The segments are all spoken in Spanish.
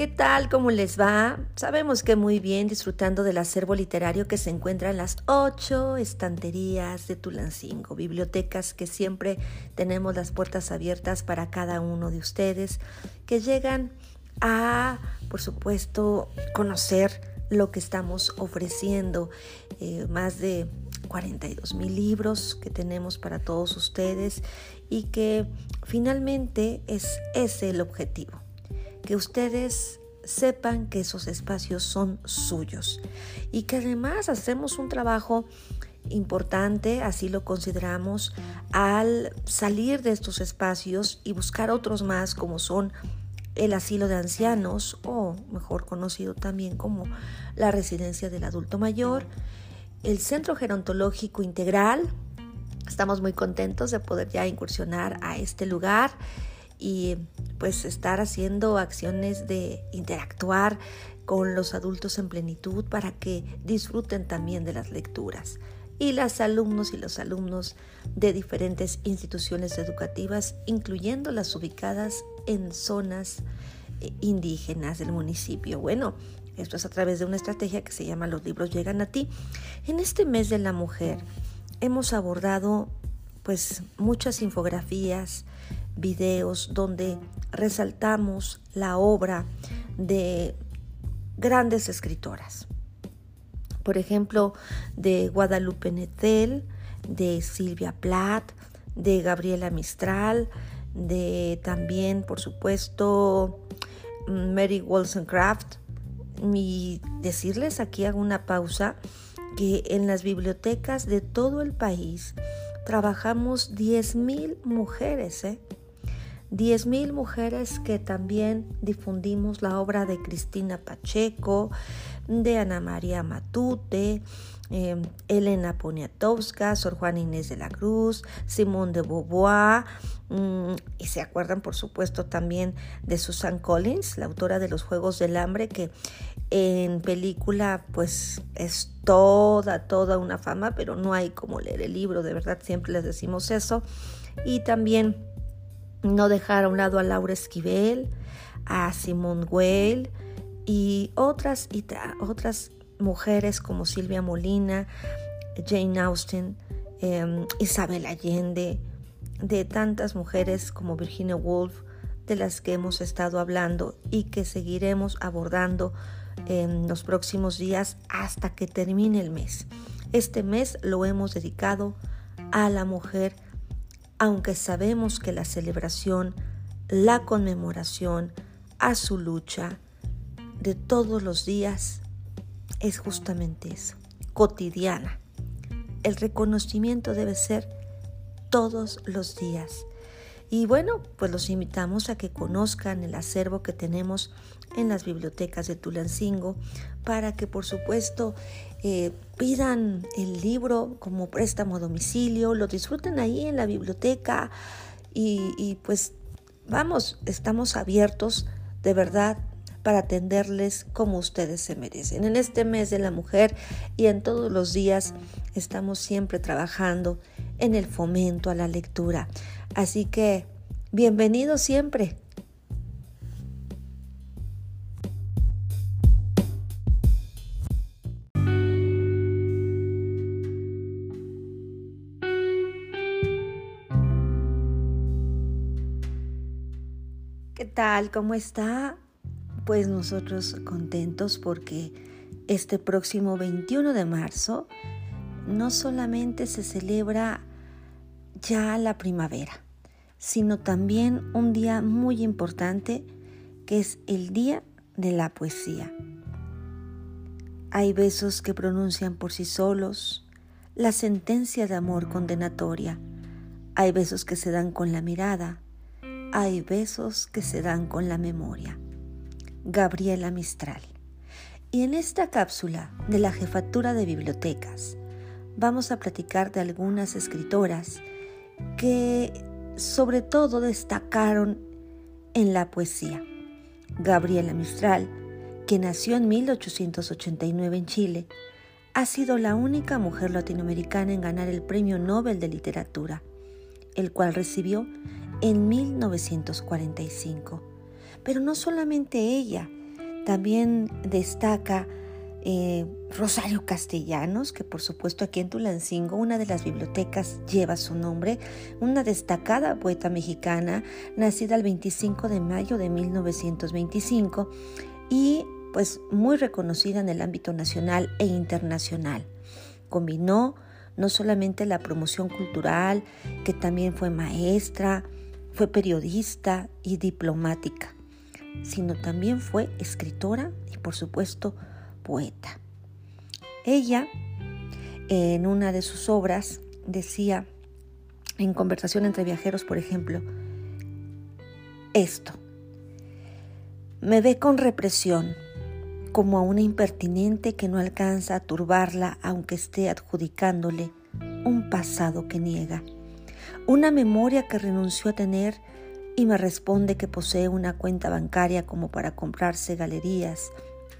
¿Qué tal? ¿Cómo les va? Sabemos que muy bien disfrutando del acervo literario que se encuentra en las ocho estanterías de Tulancingo, bibliotecas que siempre tenemos las puertas abiertas para cada uno de ustedes que llegan a, por supuesto, conocer lo que estamos ofreciendo. Eh, más de 42 mil libros que tenemos para todos ustedes y que finalmente es ese el objetivo que ustedes sepan que esos espacios son suyos y que además hacemos un trabajo importante, así lo consideramos, al salir de estos espacios y buscar otros más como son el asilo de ancianos o mejor conocido también como la residencia del adulto mayor, el centro gerontológico integral. Estamos muy contentos de poder ya incursionar a este lugar y pues estar haciendo acciones de interactuar con los adultos en plenitud para que disfruten también de las lecturas. Y las alumnos y los alumnos de diferentes instituciones educativas, incluyendo las ubicadas en zonas eh, indígenas del municipio. Bueno, esto es a través de una estrategia que se llama Los libros llegan a ti. En este mes de la mujer hemos abordado pues muchas infografías, videos donde resaltamos la obra de grandes escritoras. Por ejemplo, de Guadalupe Netzel, de Silvia Plath, de Gabriela Mistral, de también, por supuesto, Mary Wollstonecraft. Y decirles aquí hago una pausa que en las bibliotecas de todo el país trabajamos 10.000 mujeres, ¿eh? 10.000 mujeres que también difundimos la obra de Cristina Pacheco, de Ana María Matute, eh, Elena Poniatowska, Sor Juana Inés de la Cruz, Simone de Beauvoir, mm, y se acuerdan por supuesto también de Susan Collins, la autora de Los Juegos del Hambre, que en película pues es toda, toda una fama, pero no hay como leer el libro, de verdad siempre les decimos eso. Y también no dejar a un lado a Laura Esquivel, a Simone Weil y otras, y otras mujeres como Silvia Molina, Jane Austen, em, Isabel Allende, de tantas mujeres como Virginia Woolf, de las que hemos estado hablando y que seguiremos abordando en los próximos días hasta que termine el mes. Este mes lo hemos dedicado a la mujer aunque sabemos que la celebración, la conmemoración a su lucha de todos los días es justamente eso, cotidiana. El reconocimiento debe ser todos los días. Y bueno, pues los invitamos a que conozcan el acervo que tenemos en las bibliotecas de Tulancingo para que por supuesto eh, pidan el libro como préstamo a domicilio, lo disfruten ahí en la biblioteca y, y pues vamos, estamos abiertos de verdad para atenderles como ustedes se merecen. En este mes de la mujer y en todos los días estamos siempre trabajando en el fomento a la lectura. Así que bienvenidos siempre. ¿Qué tal? ¿Cómo está? Pues nosotros contentos porque este próximo 21 de marzo no solamente se celebra ya la primavera, sino también un día muy importante que es el Día de la Poesía. Hay besos que pronuncian por sí solos la sentencia de amor condenatoria. Hay besos que se dan con la mirada, hay besos que se dan con la memoria. Gabriela Mistral. Y en esta cápsula de la Jefatura de Bibliotecas vamos a platicar de algunas escritoras que sobre todo destacaron en la poesía. Gabriela Mistral, que nació en 1889 en Chile, ha sido la única mujer latinoamericana en ganar el Premio Nobel de Literatura, el cual recibió en 1945. Pero no solamente ella, También destaca eh, Rosario Castellanos, que por supuesto aquí en Tulancingo, una de las bibliotecas lleva su nombre, una destacada poeta mexicana, nacida el 25 de mayo de 1925 y pues muy reconocida en el ámbito nacional e internacional. Combinó no solamente la promoción cultural, que también fue maestra, fue periodista y diplomática, sino también fue escritora y por supuesto poeta. Ella, en una de sus obras, decía, en conversación entre viajeros, por ejemplo, esto, me ve con represión, como a una impertinente que no alcanza a turbarla aunque esté adjudicándole un pasado que niega, una memoria que renunció a tener y me responde que posee una cuenta bancaria como para comprarse galerías,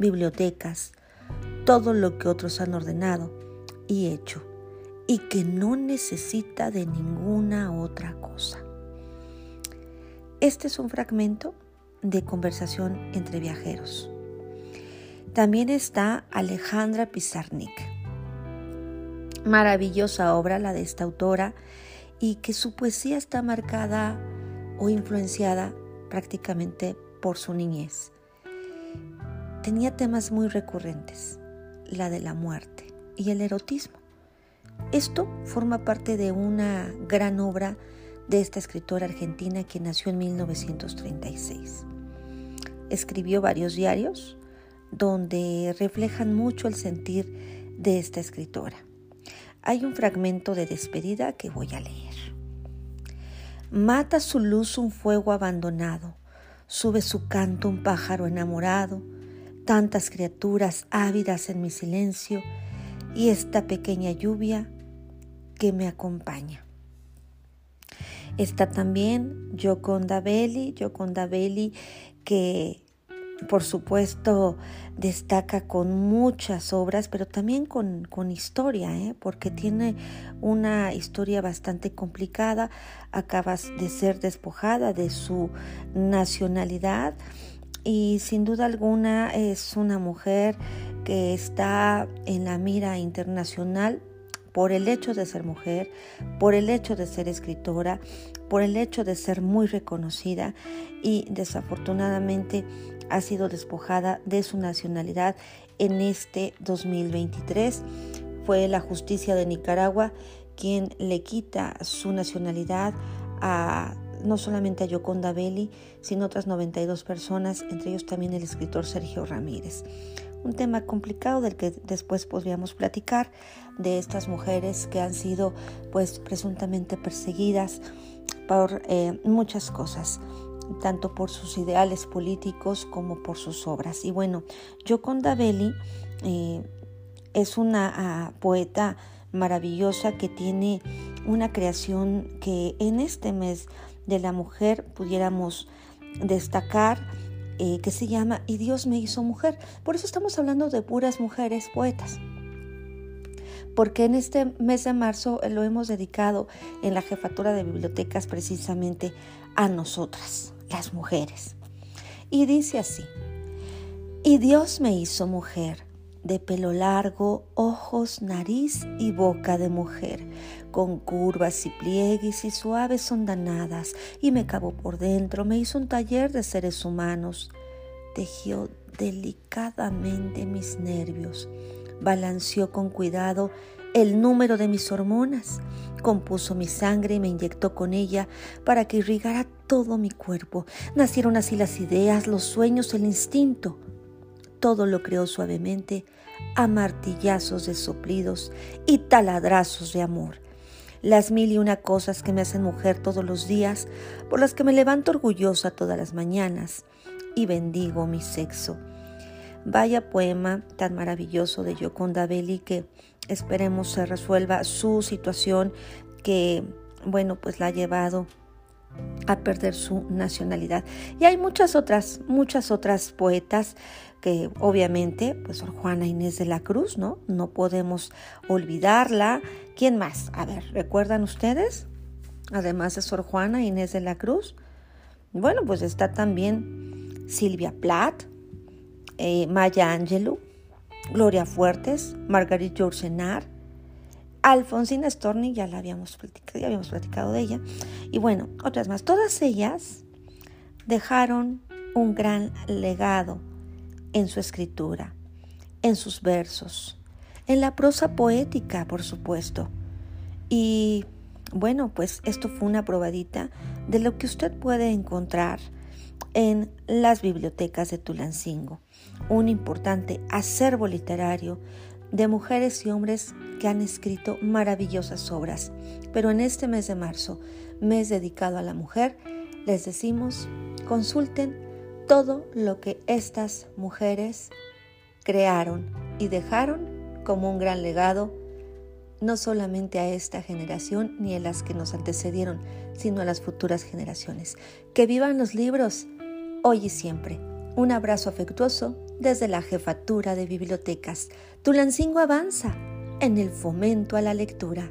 bibliotecas, todo lo que otros han ordenado y hecho, y que no necesita de ninguna otra cosa. Este es un fragmento de conversación entre viajeros. También está Alejandra Pizarnik. Maravillosa obra la de esta autora y que su poesía está marcada o influenciada prácticamente por su niñez. Tenía temas muy recurrentes, la de la muerte y el erotismo. Esto forma parte de una gran obra de esta escritora argentina que nació en 1936. Escribió varios diarios, donde reflejan mucho el sentir de esta escritora. Hay un fragmento de despedida que voy a leer. Mata su luz un fuego abandonado, sube su canto un pájaro enamorado, tantas criaturas ávidas en mi silencio y esta pequeña lluvia que me acompaña. Está también Joconda Belli, Joconda Belli que por supuesto, destaca con muchas obras, pero también con, historia, ¿eh? porque tiene una historia bastante complicada. Acabas de ser despojada de su nacionalidad y sin duda alguna es una mujer que está en la mira internacional por el hecho de ser mujer, por el hecho de ser escritora, por el hecho de ser muy reconocida y desafortunadamente ha sido despojada de su nacionalidad en este 2023. Fue la justicia de Nicaragua quien le quita su nacionalidad a no solamente a Yoconda Belli, sino otras 92 personas, entre ellos también el escritor Sergio Ramírez. Un tema complicado del que después podríamos platicar de estas mujeres que han sido pues presuntamente perseguidas por eh, muchas cosas tanto por sus ideales políticos como por sus obras. Y bueno, Gioconda Belli eh, es una ah, poeta maravillosa que tiene una creación que en este mes de la mujer pudiéramos destacar eh, que se llama Y Dios me hizo mujer. Por eso estamos hablando de puras mujeres poetas. Porque en este mes de marzo lo hemos dedicado en la jefatura de bibliotecas precisamente a nosotras, las mujeres. Y dice así, y Dios me hizo mujer, de pelo largo, ojos, nariz y boca de mujer, con curvas y pliegues y suaves ondanadas, y me cavó por dentro, me hizo un taller de seres humanos, tejió delicadamente mis nervios, balanceó con cuidado el número de mis hormonas, compuso mi sangre y me inyectó con ella para que irrigara todo mi cuerpo. Nacieron así las ideas, los sueños, el instinto. Todo lo creó suavemente a martillazos de soplidos y taladrazos de amor. Las mil y una cosas que me hacen mujer todos los días, por las que me levanto orgullosa todas las mañanas y bendigo mi sexo. Vaya poema tan maravilloso de Yoconda Belli que Esperemos se resuelva su situación que, bueno, pues la ha llevado a perder su nacionalidad. Y hay muchas otras, muchas otras poetas que obviamente, pues Sor Juana Inés de la Cruz, ¿no? No podemos olvidarla. ¿Quién más? A ver, ¿recuerdan ustedes? Además de Sor Juana Inés de la Cruz. Bueno, pues está también Silvia Plath, eh, Maya Angelou, Gloria Fuertes, Margarit Yourcenar, Alfonsina Storni, ya la habíamos platicado, ya habíamos platicado de ella, y bueno, otras más. Todas ellas dejaron un gran legado en su escritura, en sus versos, en la prosa poética, por supuesto. Y bueno, pues esto fue una probadita de lo que usted puede encontrar en las bibliotecas de Tulancingo, un importante acervo literario de mujeres y hombres que han escrito maravillosas obras. Pero en este mes de marzo, mes dedicado a la mujer, les decimos, consulten todo lo que estas mujeres crearon y dejaron como un gran legado, no solamente a esta generación ni a las que nos antecedieron, sino a las futuras generaciones. Que vivan los libros, hoy y siempre. Un abrazo afectuoso desde la Jefatura de Bibliotecas. Tulancingo avanza en el fomento a la lectura.